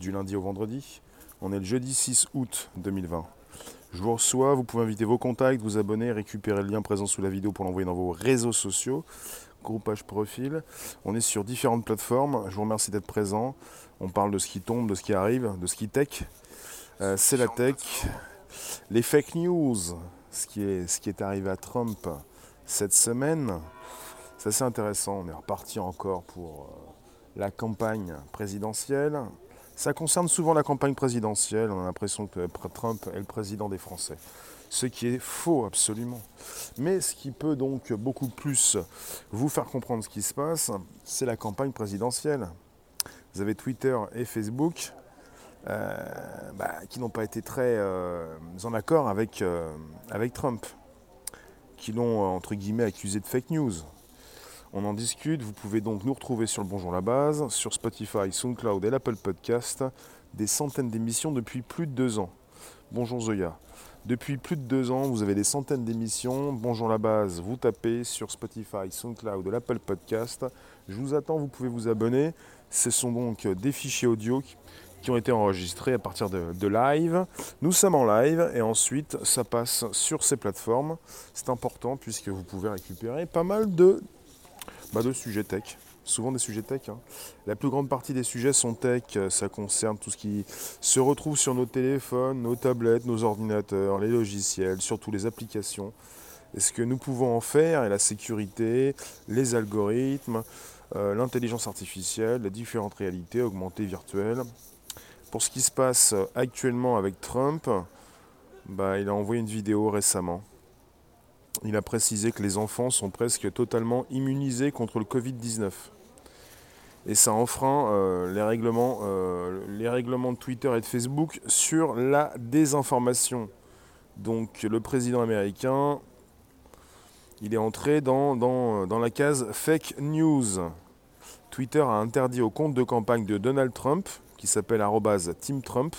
du lundi au vendredi. On est le jeudi 6 août 2020. Je vous reçois, vous pouvez inviter vos contacts, vous abonner, récupérer le lien présent sous la vidéo pour l'envoyer dans vos réseaux sociaux, groupage profil. On est sur différentes plateformes. Je vous remercie d'être présent. On parle de ce qui tombe, de ce qui arrive, de ce qui tech. Euh, c'est la tech. Les fake news, ce qui est, ce qui est arrivé à Trump cette semaine. C'est assez intéressant. On est reparti encore pour euh, la campagne présidentielle. Ça concerne souvent la campagne présidentielle. On a l'impression que Trump est le président des Français. Ce qui est faux absolument. Mais ce qui peut donc beaucoup plus vous faire comprendre ce qui se passe, c'est la campagne présidentielle. Vous avez Twitter et Facebook euh, bah, qui n'ont pas été très euh, en accord avec, euh, avec Trump, qui l'ont entre guillemets accusé de fake news. On en discute. Vous pouvez donc nous retrouver sur le Bonjour la Base, sur Spotify, SoundCloud et l'Apple Podcast. Des centaines d'émissions depuis plus de deux ans. Bonjour Zoya. Depuis plus de deux ans, vous avez des centaines d'émissions. Bonjour la base, vous tapez sur Spotify, SoundCloud l'Apple Podcast. Je vous attends, vous pouvez vous abonner. Ce sont donc des fichiers audio qui ont été enregistrés à partir de, live. Nous sommes en live et ensuite ça passe sur ces plateformes. C'est important puisque vous pouvez récupérer pas mal de bah, De sujets tech. Souvent des sujets tech. Hein. La plus grande partie des sujets sont tech. Ça concerne tout ce qui se retrouve sur nos téléphones, nos tablettes, nos ordinateurs, les logiciels, surtout les applications. Et ce que nous pouvons en faire, et la sécurité, les algorithmes, euh, l'intelligence artificielle, les différentes réalités augmentées, virtuelles. Pour ce qui se passe actuellement avec Trump, bah, il a envoyé une vidéo récemment il a précisé que les enfants sont presque totalement immunisés contre le Covid-19. Et ça enfreint euh, les, règlements, euh, les règlements de Twitter et de Facebook sur la désinformation. Donc le président américain, il est entré dans, dans la case fake news. Twitter a interdit au compte de campagne de Donald Trump, qui s'appelle Team Trump,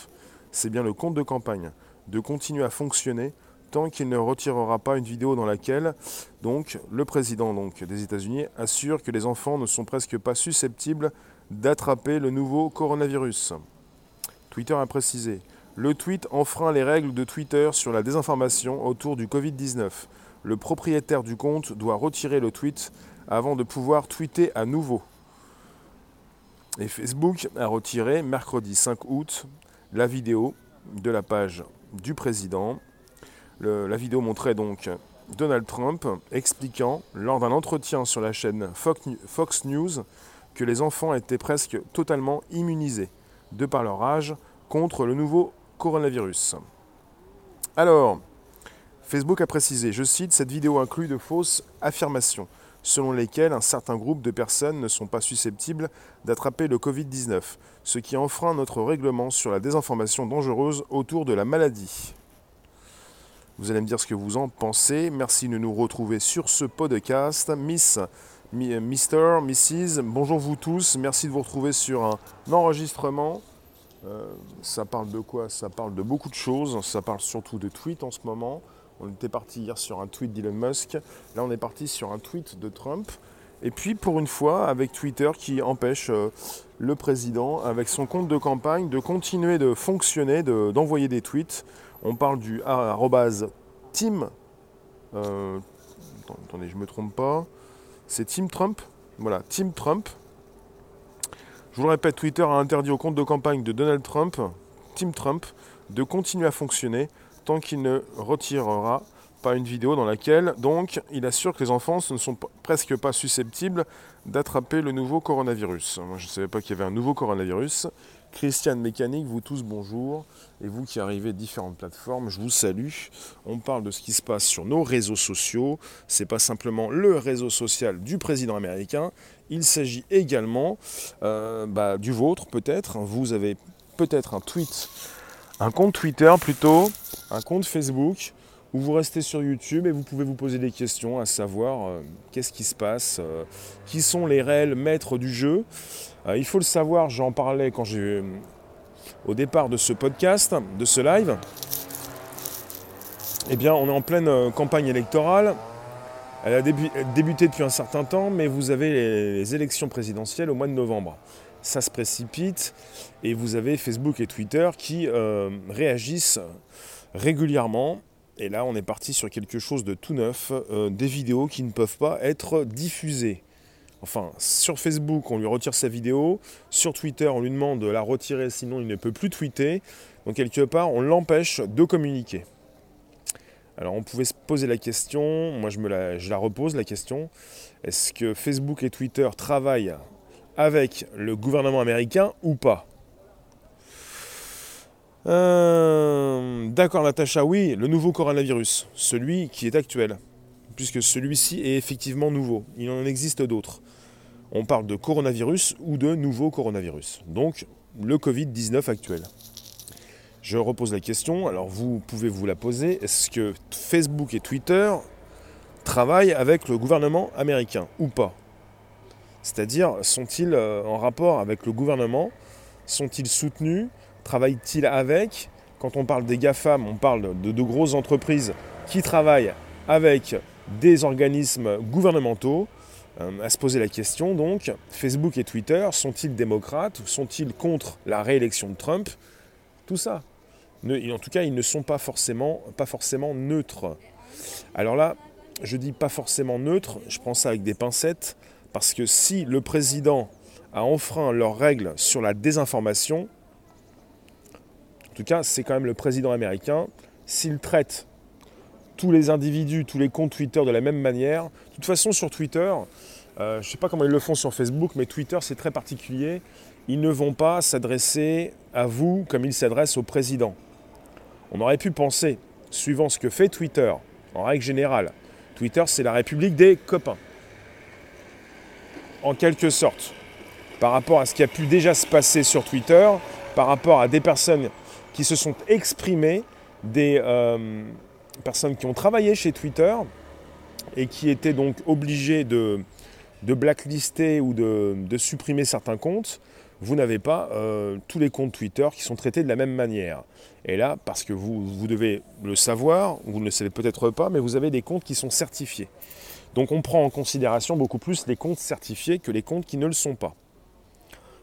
c'est bien le compte de campagne, de continuer à fonctionner tant qu'il ne retirera pas une vidéo dans laquelle donc, le président donc, des États-Unis assure que les enfants ne sont presque pas susceptibles d'attraper le nouveau coronavirus. Twitter a précisé Le tweet enfreint les règles de Twitter sur la désinformation autour du Covid-19. Le propriétaire du compte doit retirer le tweet avant de pouvoir tweeter à nouveau. Et Facebook a retiré mercredi 5 août la vidéo de la page du président la vidéo montrait donc Donald Trump expliquant, lors d'un entretien sur la chaîne Fox News, que les enfants étaient presque totalement immunisés, de par leur âge, contre le nouveau coronavirus. Alors, Facebook a précisé, je cite, cette vidéo inclut de fausses affirmations, selon lesquelles un certain groupe de personnes ne sont pas susceptibles d'attraper le Covid-19, ce qui enfreint notre règlement sur la désinformation dangereuse autour de la maladie. Vous allez me dire ce que vous en pensez. Merci de nous retrouver sur ce podcast. Miss, Mister, Mrs, bonjour vous tous. Merci de vous retrouver sur un enregistrement. Euh, ça parle de quoi? Ça parle de beaucoup de choses. Ça parle surtout de tweets en ce moment. On était parti hier sur un tweet d'Elon Musk. Là, on est parti sur un tweet de Trump. Et puis, pour une fois, avec Twitter qui empêche euh, le président, avec son compte de campagne, de continuer de fonctionner, d'envoyer des tweets on parle du arrobase team. Euh, attendez, je ne me trompe pas. C'est Team Trump. Voilà, Team Trump. Je vous le répète, Twitter a interdit au compte de campagne de Donald Trump, Team Trump, de continuer à fonctionner tant qu'il ne retirera pas une vidéo dans laquelle, donc, il assure que les enfants ne sont presque pas susceptibles d'attraper le nouveau coronavirus. Moi, je ne savais pas qu'il y avait un nouveau coronavirus. Christiane Mécanique, vous tous bonjour. Et vous qui arrivez de différentes plateformes, je vous salue. On parle de ce qui se passe sur nos réseaux sociaux. Ce n'est pas simplement le réseau social du président américain. Il s'agit également euh, bah, du vôtre peut-être. Vous avez peut-être un tweet, un compte Twitter plutôt, un compte Facebook où vous restez sur YouTube et vous pouvez vous poser des questions, à savoir euh, qu'est-ce qui se passe, euh, qui sont les réels maîtres du jeu. Euh, il faut le savoir, j'en parlais quand j'ai au départ de ce podcast, de ce live. Eh bien, on est en pleine campagne électorale. Elle a débuté depuis un certain temps, mais vous avez les élections présidentielles au mois de novembre. ça se précipite, et vous avez Facebook et Twitter qui euh, réagissent régulièrement. Et là, on est parti sur quelque chose de tout neuf, euh, des vidéos qui ne peuvent pas être diffusées. Enfin, sur Facebook, on lui retire sa vidéo, sur Twitter, on lui demande de la retirer, sinon il ne peut plus tweeter. Donc quelque part, on l'empêche de communiquer. Alors on pouvait se poser la question, moi je, la repose la question, est-ce que Facebook et Twitter travaillent avec le gouvernement américain ou pas? Euh, D'accord Natacha, oui, le nouveau coronavirus, celui qui est actuel, puisque celui-ci est effectivement nouveau, il en existe d'autres. On parle de coronavirus ou de nouveau coronavirus, donc le Covid-19 actuel. Je repose la question, alors vous pouvez vous la poser, est-ce que Facebook et Twitter travaillent avec le gouvernement américain ou pas? C'est-à-dire, sont-ils euh, en rapport avec le gouvernement Sont-ils soutenus? Travaillent-ils avec? Quand on parle des GAFAM, on parle de, de grosses entreprises qui travaillent avec des organismes gouvernementaux. Euh, à se poser la question donc, Facebook et Twitter sont-ils démocrates ou sont-ils contre la réélection de Trump? Tout ça. En tout cas, ils ne sont pas forcément, pas forcément neutres. Alors là, je dis pas forcément neutre, je prends ça avec des pincettes, parce que si le président a enfreint leurs règles sur la désinformation, en tout cas c'est quand même le président américain, s'il traite tous les individus, tous les comptes Twitter de la même manière, de toute façon sur Twitter, euh, je ne sais pas comment ils le font sur Facebook, mais Twitter c'est très particulier, ils ne vont pas s'adresser à vous comme ils s'adressent au président. On aurait pu penser, suivant ce que fait Twitter, en règle générale, Twitter, c'est la République des copains. En quelque sorte, par rapport à ce qui a pu déjà se passer sur Twitter, par rapport à des personnes qui se sont exprimées, des euh, personnes qui ont travaillé chez Twitter et qui étaient donc obligées de, blacklister ou de, supprimer certains comptes, vous n'avez pas euh, tous les comptes Twitter qui sont traités de la même manière. Et là, parce que vous, vous devez le savoir, vous ne le savez peut-être pas, mais vous avez des comptes qui sont certifiés. Donc on prend en considération beaucoup plus les comptes certifiés que les comptes qui ne le sont pas.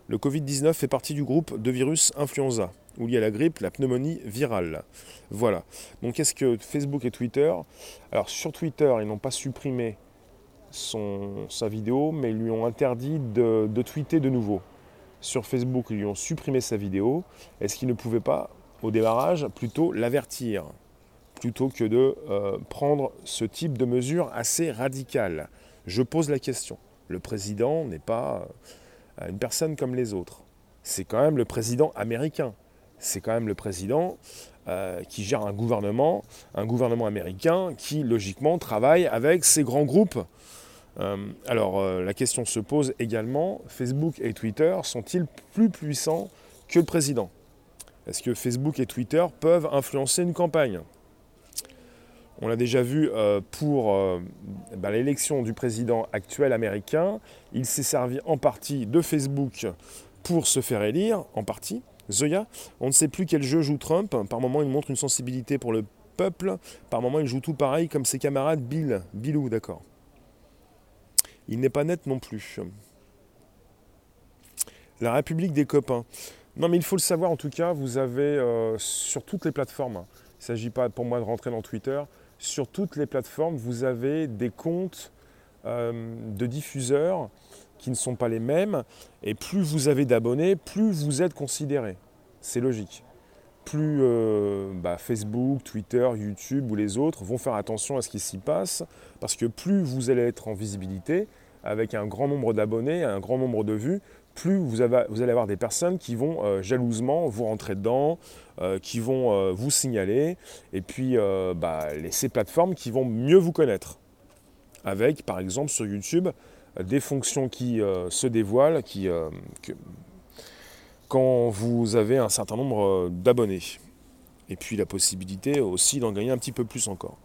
Le Covid-19 fait partie du groupe de virus influenza, il y a la grippe, la pneumonie virale. Voilà. Donc qu'est-ce que Facebook et Twitter? Alors sur Twitter, ils n'ont pas supprimé sa vidéo, mais ils lui ont interdit de, de tweeter de nouveau. Sur Facebook, ils lui ont supprimé sa vidéo. Est-ce qu'ils ne pouvaient pas au démarrage, plutôt l'avertir, plutôt que de euh, prendre ce type de mesure assez radicale? Je pose la question. Le président n'est pas euh, une personne comme les autres. C'est quand même le président américain. C'est quand même le président euh, qui gère un gouvernement, un gouvernement américain qui logiquement travaille avec ces grands groupes. alors la question se pose également, Facebook et Twitter sont-ils plus puissants que le président? Est-ce que Facebook et Twitter peuvent influencer une campagne? On l'a déjà vu euh, pour euh, bah, l'élection du président actuel américain. Il s'est servi en partie de Facebook pour se faire élire, en partie. Zoya, on ne sait plus quel jeu joue Trump. Par moment, il montre une sensibilité pour le peuple. Par moment, il joue tout pareil comme ses camarades Bill. Billou, d'accord. Il n'est pas net non plus. La République des copains. Non, mais il faut le savoir en tout cas, vous avez euh, sur toutes les plateformes, hein, il ne s'agit pas pour moi de rentrer dans Twitter, sur toutes les plateformes, vous avez des comptes euh, de diffuseurs qui ne sont pas les mêmes, et plus vous avez d'abonnés, plus vous êtes considéré. C'est logique. Plus euh, bah, Facebook, Twitter, YouTube ou les autres vont faire attention à ce qui s'y passe, parce que plus vous allez être en visibilité, avec un grand nombre d'abonnés, un grand nombre de vues, plus vous, allez avoir des personnes qui vont euh, jalousement vous rentrer dedans, euh, qui vont vous signaler, et puis bah, ces plateformes qui vont mieux vous connaître. Avec, par exemple, sur YouTube, des fonctions qui se dévoilent, qui, quand vous avez un certain nombre d'abonnés. Et puis la possibilité aussi d'en gagner un petit peu plus encore.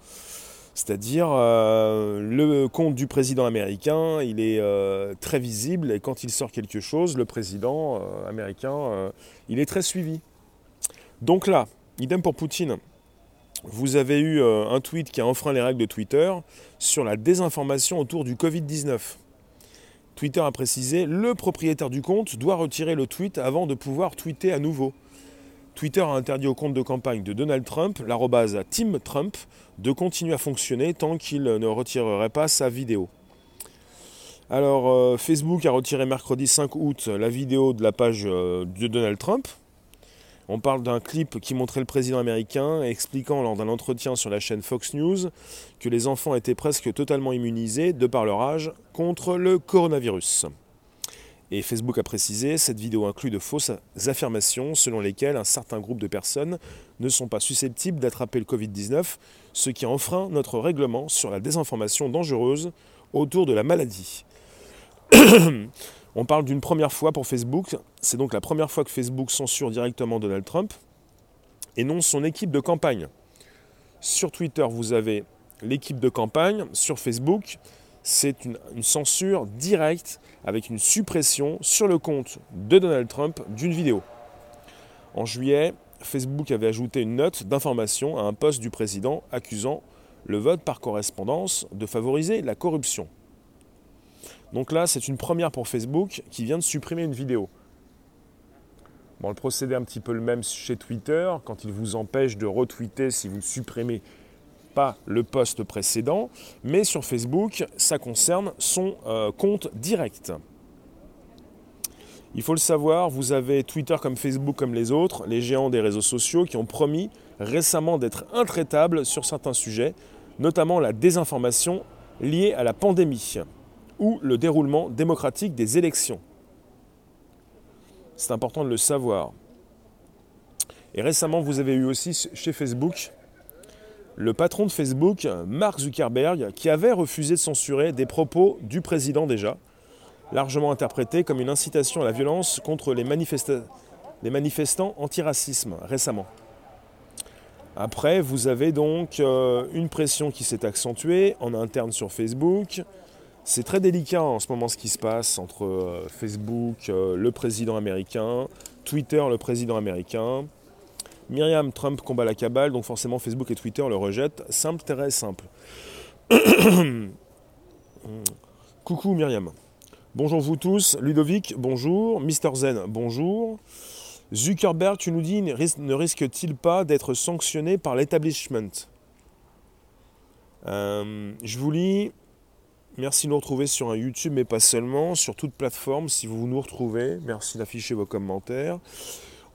C'est-à-dire, euh, le compte du président américain, il est euh, très visible et quand il sort quelque chose, le président euh, américain, il est très suivi. Donc là, idem pour Poutine. Vous avez eu un tweet qui a enfreint les règles de Twitter sur la désinformation autour du Covid-19. Twitter a précisé le propriétaire du compte doit retirer le tweet avant de pouvoir tweeter à nouveau. Twitter a interdit au compte de campagne de Donald Trump, l'arrobase Tim Trump, de continuer à fonctionner tant qu'il ne retirerait pas sa vidéo. Alors, euh, Facebook a retiré mercredi 5 août la vidéo de la page euh, de Donald Trump. On parle d'un clip qui montrait le président américain expliquant lors d'un entretien sur la chaîne Fox News que les enfants étaient presque totalement immunisés, de par leur âge, contre le coronavirus. Et Facebook a précisé, cette vidéo inclut de fausses affirmations selon lesquelles un certain groupe de personnes ne sont pas susceptibles d'attraper le Covid-19, ce qui enfreint notre règlement sur la désinformation dangereuse autour de la maladie. On parle d'une première fois pour Facebook. C'est donc la première fois que Facebook censure directement Donald Trump et non son équipe de campagne. Sur Twitter, vous avez l'équipe de campagne. Sur Facebook, c'est une, censure directe avec une suppression sur le compte de Donald Trump d'une vidéo. En juillet, Facebook avait ajouté une note d'information à un poste du président accusant le vote par correspondance de favoriser la corruption. Donc là, c'est une première pour Facebook qui vient de supprimer une vidéo. Bon, le procédé est un petit peu le même chez Twitter, quand il vous empêche de retweeter si vous ne supprimez pas le post précédent, mais sur Facebook, ça concerne son euh, compte direct. Il faut le savoir, vous avez Twitter comme Facebook comme les autres, les géants des réseaux sociaux qui ont promis récemment d'être intraitables sur certains sujets, notamment la désinformation liée à la pandémie ou le déroulement démocratique des élections. C'est important de le savoir. Et récemment, vous avez eu aussi chez Facebook le patron de Facebook, Mark Zuckerberg, qui avait refusé de censurer des propos du président déjà, largement interprétés comme une incitation à la violence contre les, les manifestants antiracisme récemment. Après, vous avez donc euh, une pression qui s'est accentuée en interne sur Facebook, c'est très délicat en ce moment ce qui se passe entre euh, Facebook, euh, le président américain, Twitter, le président américain. Myriam Trump combat la cabale, donc forcément Facebook et Twitter le rejettent. Simple, très simple. Coucou Myriam. Bonjour vous tous. Ludovic, bonjour. Mister Zen, bonjour. Zuckerberg, tu nous dis, ne risque-t-il pas d'être sanctionné par l'établissement? Euh, Je vous lis Merci de nous retrouver sur un YouTube, mais pas seulement, sur toute plateforme si vous nous retrouvez. Merci d'afficher vos commentaires.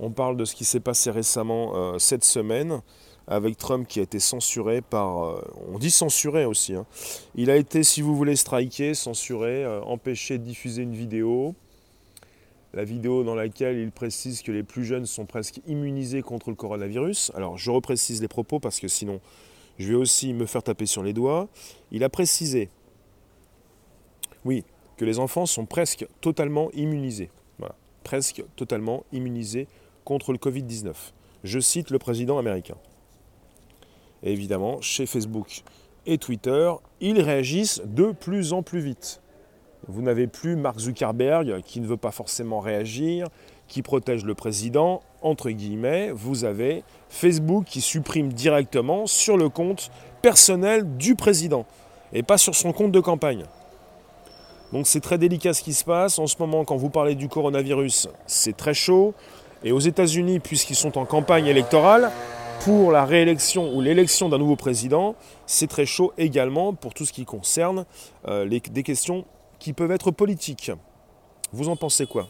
On parle de ce qui s'est passé récemment euh, cette semaine avec Trump qui a été censuré par... Euh, on dit censuré aussi. Hein. Il a été, si vous voulez, striké, censuré, euh, empêché de diffuser une vidéo. La vidéo dans laquelle il précise que les plus jeunes sont presque immunisés contre le coronavirus. Alors je reprécise les propos parce que sinon je vais aussi me faire taper sur les doigts. Il a précisé oui, que les enfants sont presque totalement immunisés. presque totalement immunisés contre le Covid-19. Je cite le président américain. Évidemment, chez Facebook et Twitter, ils réagissent de plus en plus vite. Vous n'avez plus Mark Zuckerberg qui ne veut pas forcément réagir, qui protège le président, entre guillemets. Vous avez Facebook qui supprime directement sur le compte personnel du président et pas sur son compte de campagne. Donc c'est très délicat ce qui se passe. En ce moment, quand vous parlez du coronavirus, c'est très chaud. Et aux États-Unis, puisqu'ils sont en campagne électorale, pour la réélection ou l'élection d'un nouveau président, c'est très chaud également pour tout ce qui concerne euh, des questions qui peuvent être politiques. Vous en pensez quoi?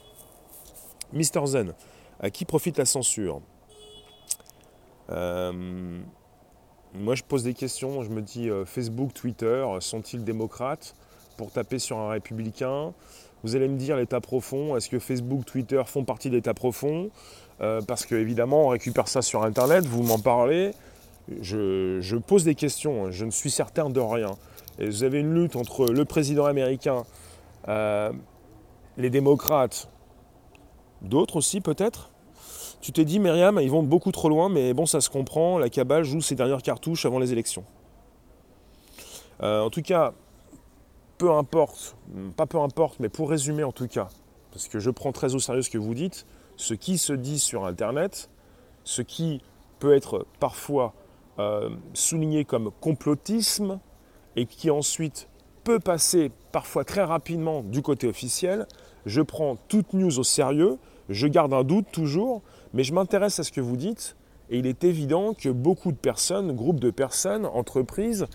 Mister Zen, à qui profite la censure? Euh, Moi, je pose des questions. Je me dis euh, Facebook, Twitter, sont-ils démocrates? Pour taper sur un républicain. Vous allez me dire l'état profond, est-ce que Facebook, Twitter font partie de l'état profond? Euh, Parce qu'évidemment, on récupère ça sur Internet, vous m'en parlez. Je, pose des questions, je ne suis certain de rien. Et vous avez une lutte entre le président américain, euh, les démocrates, d'autres aussi peut-être? Tu t'es dit, Myriam, ils vont beaucoup trop loin, mais bon, ça se comprend, la cabale joue ses dernières cartouches avant les élections. Euh, en tout cas, peu importe, pas peu importe, mais pour résumer en tout cas, parce que je prends très au sérieux ce que vous dites, ce qui se dit sur Internet, ce qui peut être parfois euh, souligné comme complotisme, et qui ensuite peut passer parfois très rapidement du côté officiel. Je prends toute news au sérieux, je garde un doute toujours, mais je m'intéresse à ce que vous dites. Et il est évident que beaucoup de personnes, groupes de personnes, entreprises,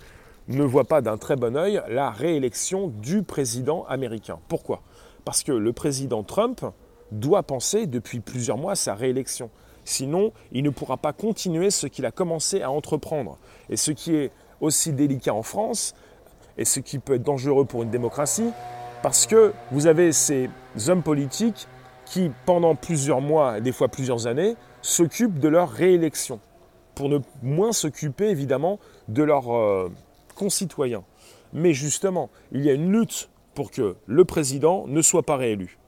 ne voient pas d'un très bon œil la réélection du président américain. Pourquoi? Parce que le président Trump doit penser depuis plusieurs mois sa réélection. Sinon, il ne pourra pas continuer ce qu'il a commencé à entreprendre. Et ce qui est aussi délicat en France, et ce qui peut être dangereux pour une démocratie, parce que vous avez ces hommes politiques qui, pendant plusieurs mois, des fois plusieurs années, s'occupent de leur réélection, pour ne moins s'occuper évidemment de leurs euh, concitoyens. Mais justement, il y a une lutte pour que le président ne soit pas réélu.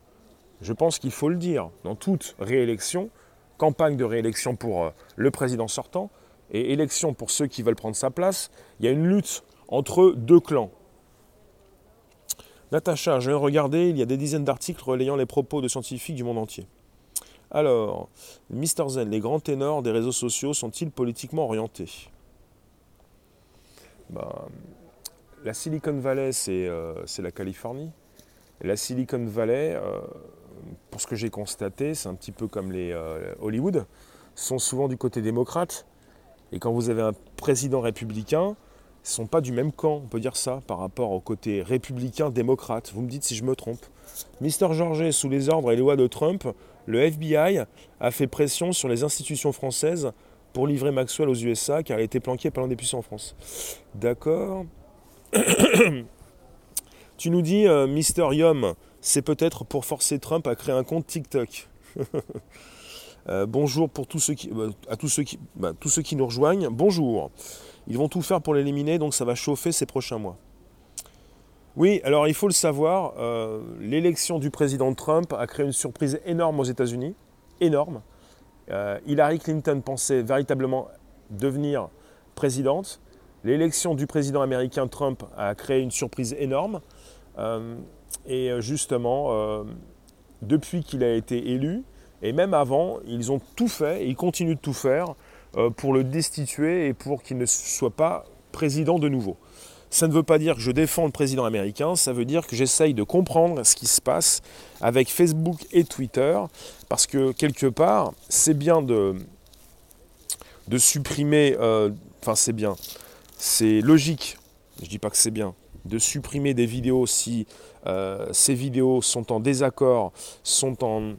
Je pense qu'il faut le dire, dans toute réélection, campagne de réélection pour euh, le président sortant et élection pour ceux qui veulent prendre sa place, il y a une lutte entre deux clans. Natacha, je viens de regarder, il y a des dizaines d'articles relayant les propos de scientifiques du monde entier. Alors, Mister Zen, les grands ténors des réseaux sociaux sont-ils politiquement orientés? Ben, La Silicon Valley, euh, c'est la Californie. la Silicon Valley, euh, pour ce que j'ai constaté, c'est un petit peu comme les euh, Hollywood, sont souvent du côté démocrate. Et quand vous avez un président républicain, ils ne sont pas du même camp, on peut dire ça, par rapport au côté républicain-démocrate. Vous me dites si je me trompe. Mister Georget, sous les ordres et les lois de Trump, le FBI a fait pression sur les institutions françaises pour livrer Maxwell aux USA car il a été planqué par l'un des puissants en France. D'accord. tu nous dis, euh, Mister Yum, c'est peut-être pour forcer Trump à créer un compte TikTok. Euh, bonjour pour tous ceux qui, bah, à tous ceux qui, bah, tous ceux qui nous rejoignent. Bonjour. Ils vont tout faire pour l'éliminer, donc ça va chauffer ces prochains mois. Oui, alors il faut le savoir, euh, l'élection du président Trump a créé une surprise énorme aux États-Unis, énorme. Euh, Hillary Clinton pensait véritablement devenir présidente. L'élection du président américain Trump a créé une surprise énorme. et justement, depuis qu'il a été élu, et même avant, ils ont tout fait et ils continuent de tout faire euh, pour le destituer et pour qu'il ne soit pas président de nouveau. Ça ne veut pas dire que je défends le président américain, ça veut dire que j'essaye de comprendre ce qui se passe avec Facebook et Twitter, parce que quelque part, c'est bien de, de supprimer, euh, enfin c'est bien, c'est logique, je dis pas que c'est bien, de supprimer des vidéos si euh, ces vidéos sont en désaccord, sont en,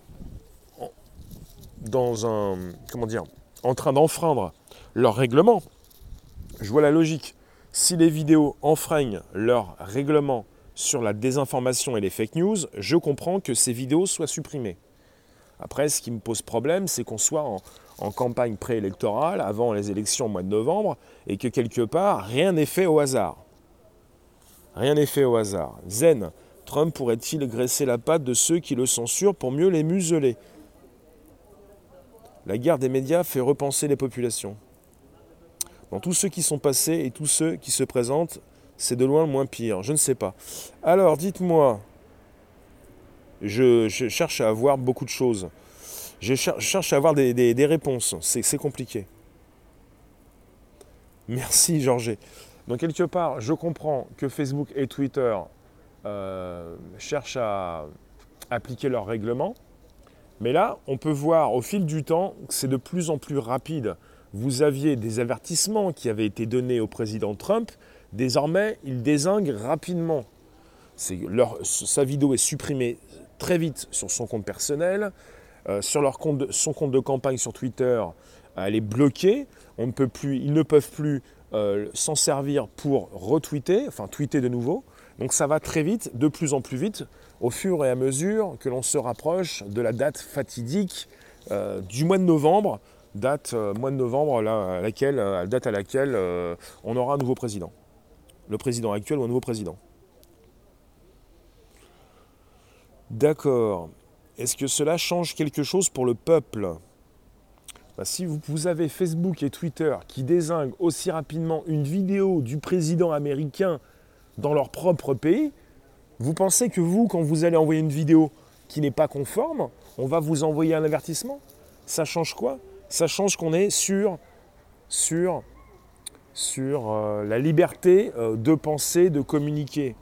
dans un, comment dire, en train d'enfreindre leur règlement, je vois la logique. Si les vidéos enfreignent leur règlement sur la désinformation et les fake news, je comprends que ces vidéos soient supprimées. Après, ce qui me pose problème, c'est qu'on soit en, campagne préélectorale, avant les élections au mois de novembre, et que quelque part, rien n'est fait au hasard. Rien n'est fait au hasard. Zen, Trump pourrait-il graisser la patte de ceux qui le censurent pour mieux les museler? La guerre des médias fait repenser les populations. Tous ceux qui sont passés et tous ceux qui se présentent, c'est de loin le moins pire. Je ne sais pas. Alors, dites-moi, je, cherche à avoir beaucoup de choses. Je cherche à avoir des, réponses. C'est compliqué. Merci, Georges. Donc, quelque part, je comprends que Facebook et Twitter euh, cherchent à appliquer leurs règlements. Mais là, on peut voir au fil du temps que c'est de plus en plus rapide. Vous aviez des avertissements qui avaient été donnés au président Trump. Désormais, il désingue rapidement. sa vidéo est supprimée très vite sur son compte personnel. Euh, sur leur compte son compte de campagne sur Twitter, elle est bloquée. On ne peut plus, ils ne peuvent plus euh, s'en servir pour retweeter, enfin tweeter de nouveau. Donc ça va très vite, de plus en plus vite au fur et à mesure que l'on se rapproche de la date fatidique euh, du mois de novembre, date euh, mois de novembre à laquelle, euh, date à laquelle on aura un nouveau président. Le président actuel ou un nouveau président. D'accord. Est-ce que cela change quelque chose pour le peuple? Bah, Si vous avez Facebook et Twitter qui désinguent aussi rapidement une vidéo du président américain dans leur propre pays, vous pensez que vous, quand vous allez envoyer une vidéo qui n'est pas conforme, on va vous envoyer un avertissement? Ça change quoi? Ça change qu'on est sur, euh, la liberté euh, de penser, de communiquer.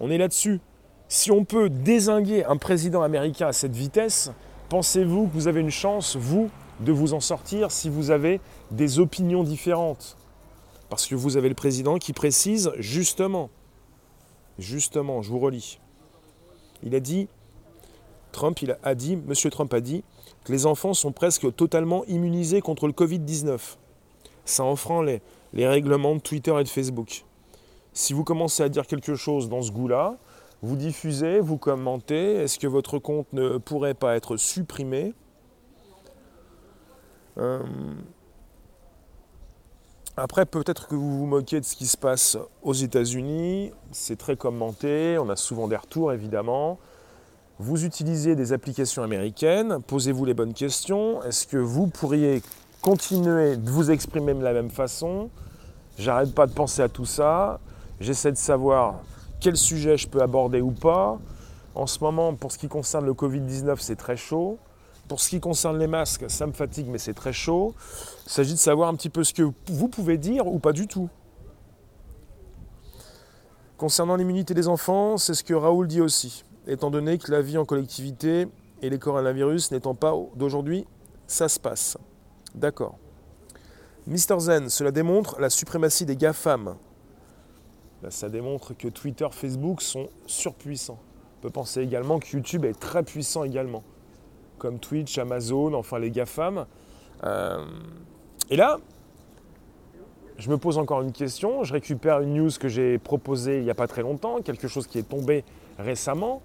On est là-dessus. Si on peut désinguer un président américain à cette vitesse, pensez-vous que vous avez une chance, vous, de vous en sortir si vous avez des opinions différentes? Parce que vous avez le président qui précise justement, justement, je vous relis. Il a dit, Trump il a dit, M. Trump a dit, que les enfants sont presque totalement immunisés contre le Covid-19. Ça enfreint les, règlements de Twitter et de Facebook. Si vous commencez à dire quelque chose dans ce goût-là, vous diffusez, vous commentez, est-ce que votre compte ne pourrait pas être supprimé? Euh, Après, peut-être que vous vous moquez de ce qui se passe aux États-Unis, c'est très commenté, on a souvent des retours évidemment. Vous utilisez des applications américaines, posez-vous les bonnes questions. Est-ce que vous pourriez continuer de vous exprimer de la même façon? J'arrête pas de penser à tout ça. J'essaie de savoir quel sujet je peux aborder ou pas. En ce moment, pour ce qui concerne le Covid-19, c'est très chaud. Pour ce qui concerne les masques, ça me fatigue, mais c'est très chaud. Il s'agit de savoir un petit peu ce que vous pouvez dire ou pas du tout. Concernant l'immunité des enfants, c'est ce que Raoul dit aussi. Étant donné que la vie en collectivité et les coronavirus n'étant pas d'aujourd'hui, ça se passe. D'accord. Mister Zen, cela démontre la suprématie des GAFAM. Ça démontre que Twitter, Facebook sont surpuissants. On peut penser également que YouTube est très puissant également, comme Twitch, Amazon, enfin les GAFAM. Euh, et là, je me pose encore une question, je récupère une news que j'ai proposée il n'y a pas très longtemps, quelque chose qui est tombé récemment.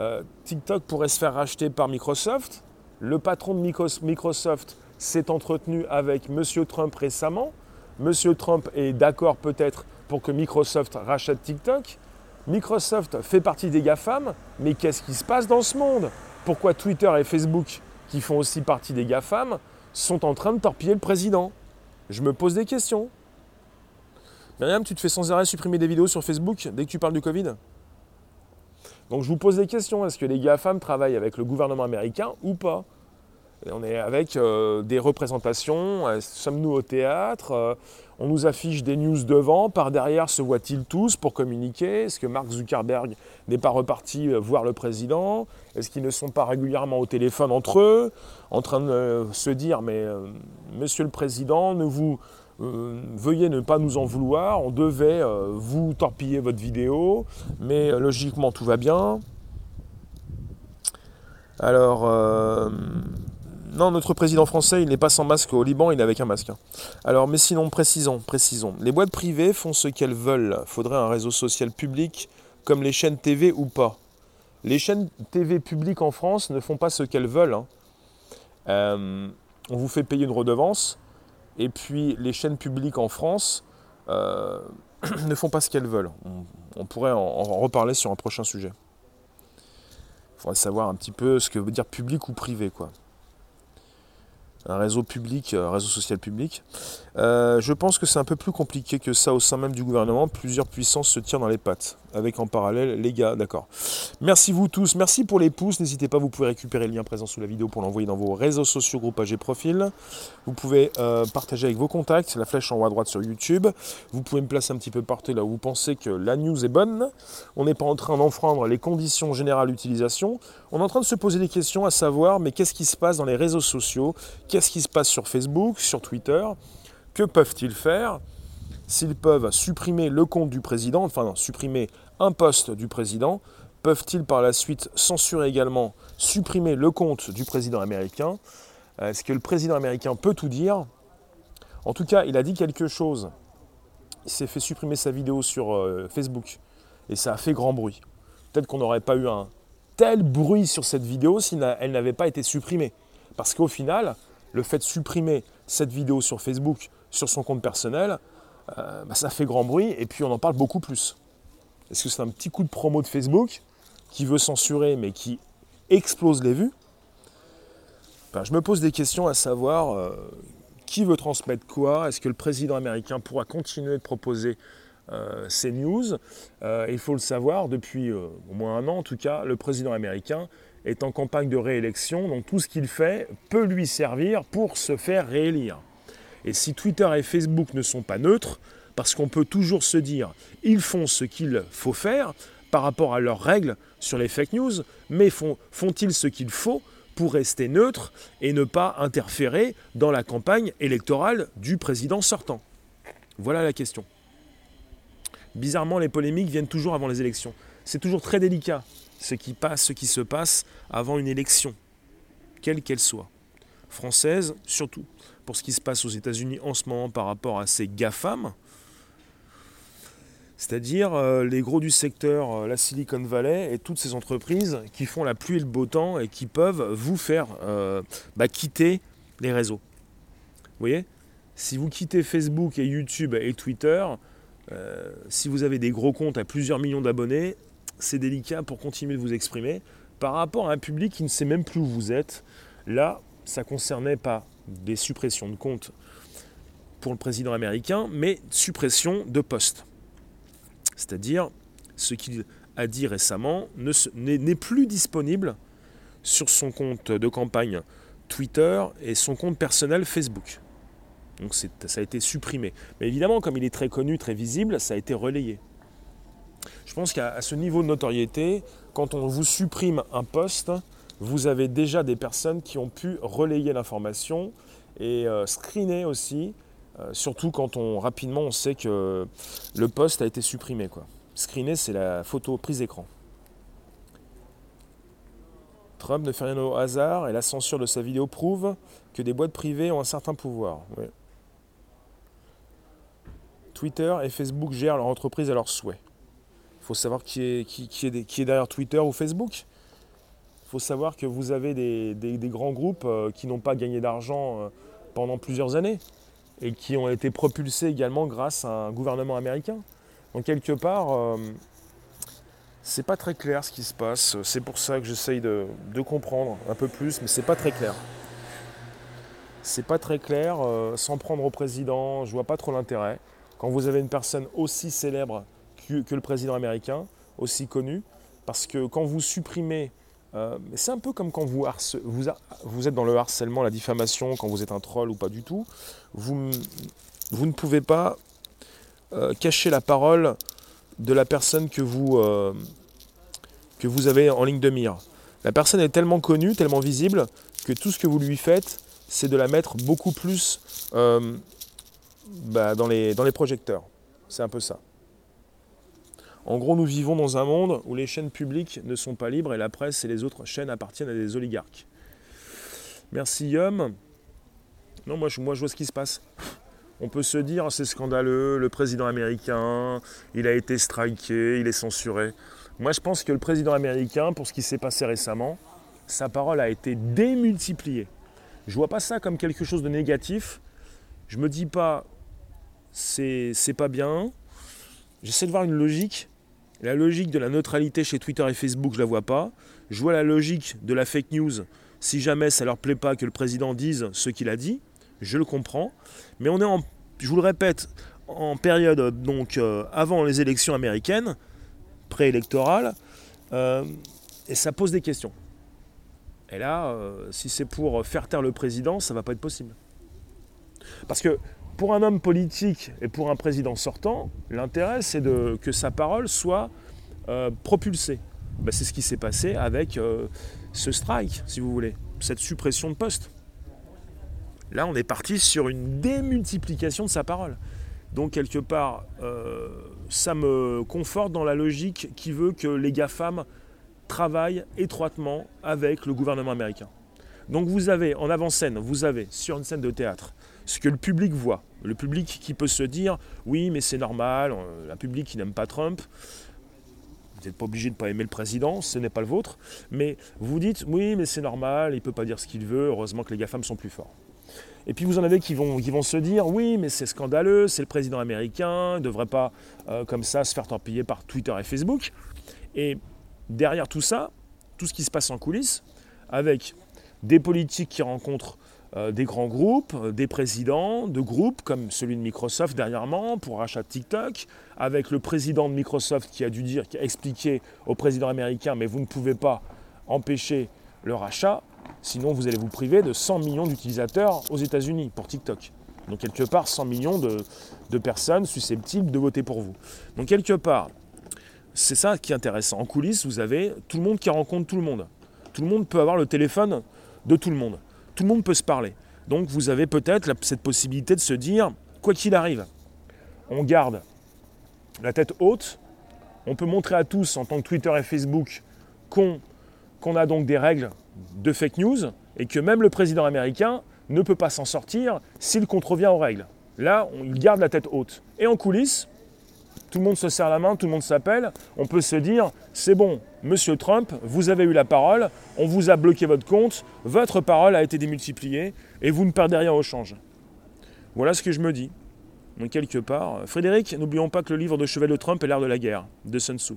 Euh, TikTok pourrait se faire racheter par Microsoft. Le patron de Microsoft s'est entretenu avec M. Trump récemment. M. Trump est d'accord peut-être pour que Microsoft rachète TikTok. Microsoft fait partie des GAFAM, mais qu'est-ce qui se passe dans ce monde? Pourquoi Twitter et Facebook, qui font aussi partie des GAFAM, sont en train de torpiller le président? Je me pose des questions. Myriam, tu te fais sans arrêt supprimer des vidéos sur Facebook dès que tu parles du Covid? Donc je vous pose des questions. Est-ce que les GAFAM travaillent avec le gouvernement américain ou pas? On est avec euh, des représentations, euh, sommes-nous au théâtre, euh, on nous affiche des news devant, par derrière se voient-ils tous pour communiquer? Est-ce que Mark Zuckerberg n'est pas reparti voir le président? Est-ce qu'ils ne sont pas régulièrement au téléphone entre eux, en train de se dire mais monsieur le président, ne vous veuillez ne pas nous en vouloir, on devait vous torpiller votre vidéo, mais logiquement tout va bien. Alors non, notre président français, il n'est pas sans masque au Liban, il est avec un masque. Hein. Alors, mais sinon, précisons, précisons. Les boîtes privées font ce qu'elles veulent. Faudrait un réseau social public, comme les chaînes TV ou pas. Les chaînes TV publiques en France ne font pas ce qu'elles veulent. Hein. Euh, on vous fait payer une redevance, et puis les chaînes publiques en France euh, ne font pas ce qu'elles veulent. On, pourrait en reparler sur un prochain sujet. Il faudrait savoir un petit peu ce que veut dire public ou privé, quoi un réseau public, un réseau social public. Euh, je pense que c'est un peu plus compliqué que ça au sein même du gouvernement. Plusieurs puissances se tirent dans les pattes, avec en parallèle les gars, d'accord. Merci vous tous, merci pour les pouces. N'hésitez pas, vous pouvez récupérer le lien présent sous la vidéo pour l'envoyer dans vos réseaux sociaux, groupages et profils. Vous pouvez euh, partager avec vos contacts, la flèche en haut à droite sur YouTube. Vous pouvez me placer un petit peu partout là où vous pensez que la news est bonne. On n'est pas en train d'enfreindre les conditions générales d'utilisation. On est en train de se poser des questions à savoir, mais qu'est-ce qui se passe dans les réseaux sociaux? Qu'est-ce qui se passe sur Facebook, sur Twitter? Que peuvent-ils faire? S'ils peuvent supprimer le compte du président, enfin non, supprimer un poste du président, peuvent-ils par la suite censurer également, supprimer le compte du président américain? Est-ce que le président américain peut tout dire? En tout cas, il a dit quelque chose. Il s'est fait supprimer sa vidéo sur euh, Facebook. Et ça a fait grand bruit. Peut-être qu'on n'aurait pas eu un, tel bruit sur cette vidéo si elle n'avait pas été supprimée. Parce qu'au final, le fait de supprimer cette vidéo sur Facebook, sur son compte personnel, euh, bah, ça fait grand bruit et puis on en parle beaucoup plus. Est-ce que c'est un petit coup de promo de Facebook qui veut censurer mais qui explose les vues? Ben, Je me pose des questions à savoir euh, qui veut transmettre quoi? Est-ce que le président américain pourra continuer de proposer euh, ces news? Euh, il faut le savoir, depuis au moins un an en tout cas, le président américain est en campagne de réélection, donc tout ce qu'il fait peut lui servir pour se faire réélire. Et si Twitter et Facebook ne sont pas neutres, parce qu'on peut toujours se dire ils font ce qu'il faut faire, par rapport à leurs règles sur les fake news, mais font, font-ils ce qu'il faut pour rester neutres et ne pas interférer dans la campagne électorale du président sortant? Voilà la question. Bizarrement, les polémiques viennent toujours avant les élections. C'est toujours très délicat ce qui passe, ce qui se passe avant une élection, quelle qu'elle soit. Française, surtout pour ce qui se passe aux États-Unis en ce moment par rapport à ces GAFAM, c'est-à-dire euh, les gros du secteur, euh, la Silicon Valley et toutes ces entreprises qui font la pluie et le beau temps et qui peuvent vous faire euh, bah, quitter les réseaux. Vous voyez? Si vous quittez Facebook et YouTube et Twitter, si vous avez des gros comptes à plusieurs millions d'abonnés, c'est délicat pour continuer de vous exprimer par rapport à un public qui ne sait même plus où vous êtes. Là, ça ne concernait pas des suppressions de comptes pour le président américain, mais suppression de postes. C'est-à-dire, ce qu'il a dit récemment n'est plus disponible sur son compte de campagne Twitter et son compte personnel Facebook. Donc ça a été supprimé. Mais évidemment, comme il est très connu, très visible, ça a été relayé. Je pense qu'à ce niveau de notoriété, quand on vous supprime un poste, vous avez déjà des personnes qui ont pu relayer l'information et euh, screener aussi euh, surtout quand on rapidement on sait que le poste a été supprimé. Quoi. Screener, c'est la photo prise écran. Trump ne fait rien au hasard et la censure de sa vidéo prouve que des boîtes privées ont un certain pouvoir. Twitter et Facebook gèrent leur entreprise à leur souhait. Il faut savoir qui est, qui, est, qui est, derrière Twitter ou Facebook. Faut savoir que vous avez des, grands groupes euh, qui n'ont pas gagné d'argent euh, pendant plusieurs années et qui ont été propulsés également grâce à un gouvernement américain. Donc quelque part, euh, c'est pas très clair ce qui se passe. C'est pour ça que j'essaye de, comprendre un peu plus, mais c'est pas très clair. C'est pas très clair. Sans prendre au président, je vois pas trop l'intérêt. Quand vous avez une personne aussi célèbre que le président américain, aussi connu, parce que quand vous supprimez euh, c'est un peu comme quand vous, vous, êtes dans le harcèlement, la diffamation, quand vous êtes un troll ou pas du tout. Vous, vous ne pouvez pas euh, cacher la parole de la personne que vous, euh, que vous avez en ligne de mire. La personne est tellement connue, tellement visible, que tout ce que vous lui faites, c'est de la mettre beaucoup plus bah, dans les projecteurs. C'est un peu ça. En gros, nous vivons dans un monde où les chaînes publiques ne sont pas libres et la presse et les autres chaînes appartiennent à des oligarques. Merci Yum. Non, moi je, vois ce qui se passe. On peut se dire c'est scandaleux, le président américain, il a été striké, il est censuré. Moi je pense que le président américain, pour ce qui s'est passé récemment, sa parole a été démultipliée. Je vois pas ça comme quelque chose de négatif. Je me dis pas c'est pas bien. J'essaie de voir une logique la logique de la neutralité chez Twitter et Facebook, je ne la vois pas. Je vois la logique de la fake news. Si jamais ça leur plaît pas que le président dise ce qu'il a dit, je le comprends. Mais on est en, je vous le répète, en période donc euh, avant les élections américaines, préélectorales, euh, et ça pose des questions. Et là, euh, si c'est pour faire taire le président, ça ne va pas être possible. Parce que pour un homme politique et pour un président sortant, l'intérêt c'est que sa parole soit euh, propulsée. Ben, c'est ce qui s'est passé avec euh, ce strike, si vous voulez, cette suppression de poste. Là, on est parti sur une démultiplication de sa parole. Donc, quelque part, euh, ça me conforte dans la logique qui veut que les GAFAM travaillent étroitement avec le gouvernement américain. Donc, vous avez en avant-scène, vous avez sur une scène de théâtre, ce que le public voit. Le public qui peut se dire oui mais c'est normal, un public qui n'aime pas Trump, vous n'êtes pas obligé de ne pas aimer le président, ce n'est pas le vôtre, mais vous dites oui mais c'est normal, il ne peut pas dire ce qu'il veut, heureusement que les GAFAM sont plus forts. Et puis vous en avez qui vont, qui vont se dire oui mais c'est scandaleux, c'est le président américain, il ne devrait pas euh, comme ça se faire torpiller par Twitter et Facebook. Et derrière tout ça, tout ce qui se passe en coulisses, avec des politiques qui rencontrent euh, des grands groupes, euh, des présidents de groupes comme celui de Microsoft dernièrement pour rachat de TikTok, avec le président de Microsoft qui a dû dire, qui a expliqué au président américain, mais vous ne pouvez pas empêcher le rachat, sinon vous allez vous priver de 100 millions d'utilisateurs aux États-Unis pour TikTok. Donc quelque part 100 millions de, de, personnes susceptibles de voter pour vous. Donc quelque part, c'est ça qui est intéressant. En coulisses, vous avez tout le monde qui rencontre tout le monde. Tout le monde peut avoir le téléphone de tout le monde. Tout le monde peut se parler. Donc vous avez peut-être cette possibilité de se dire, quoi qu'il arrive, on garde la tête haute, on peut montrer à tous en tant que Twitter et Facebook qu'on a donc des règles de fake news et que même le président américain ne peut pas s'en sortir s'il contrevient aux règles. Là, il garde la tête haute. Et en coulisses, tout le monde se serre la main, tout le monde s'appelle, on peut se dire, c'est bon, monsieur Trump, vous avez eu la parole, on vous a bloqué votre compte, votre parole a été démultipliée et vous ne perdez rien au change. Voilà ce que je me dis. Donc quelque part, Frédéric, n'oublions pas que le livre de chevet de Trump est l'art de la guerre, de Sun Tzu.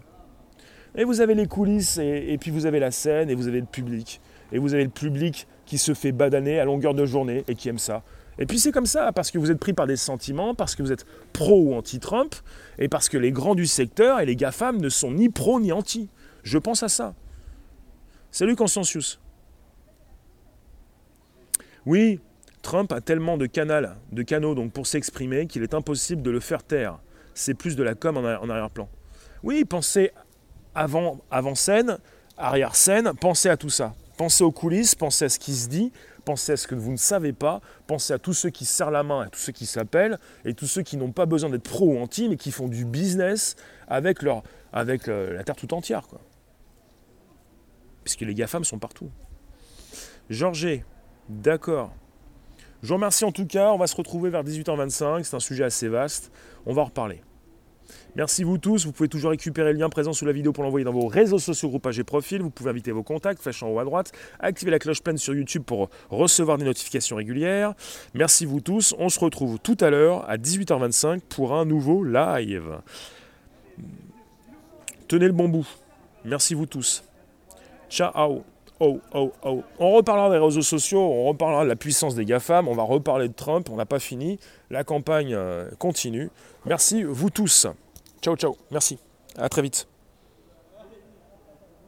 Et vous avez les coulisses, et, puis vous avez la scène, et vous avez le public. Et vous avez le public qui se fait badaner à longueur de journée et qui aime ça. Et puis c'est comme ça, parce que vous êtes pris par des sentiments, parce que vous êtes pro ou anti-Trump, et parce que les grands du secteur et les GAFAM ne sont ni pro ni anti. Je pense à ça. Salut Consensus. Oui, Trump a tellement de, canal, de canaux donc pour s'exprimer qu'il est impossible de le faire taire. C'est plus de la com en arrière-plan. Oui, pensez avant, avant scène, arrière scène, pensez à tout ça. Pensez aux coulisses, pensez à ce qui se dit, pensez à ce que vous ne savez pas, pensez à tous ceux qui serrent la main, à tous ceux qui s'appellent, et tous ceux qui n'ont pas besoin d'être pro ou anti, mais qui font du business avec, euh, la terre tout entière. Quoi. Puisque les GAFAM sont partout. Georges, d'accord. Je vous remercie en tout cas, on va se retrouver vers 18h25, c'est un sujet assez vaste, on va en reparler. Merci vous tous. Vous pouvez toujours récupérer le lien présent sous la vidéo pour l'envoyer dans vos réseaux sociaux, groupages et profils. Vous pouvez inviter vos contacts, flèche en haut à droite, activer la cloche pleine sur YouTube pour recevoir des notifications régulières. Merci vous tous. On se retrouve tout à l'heure à 18h25 pour un nouveau live. Tenez le bon bout. Merci vous tous. Ciao. Oh, oh, oh. On reparlera des réseaux sociaux, on reparlera de la puissance des GAFAM, on va reparler de Trump, on n'a pas fini. La campagne euh, continue. Merci vous tous. Ciao, ciao. Merci. À très vite.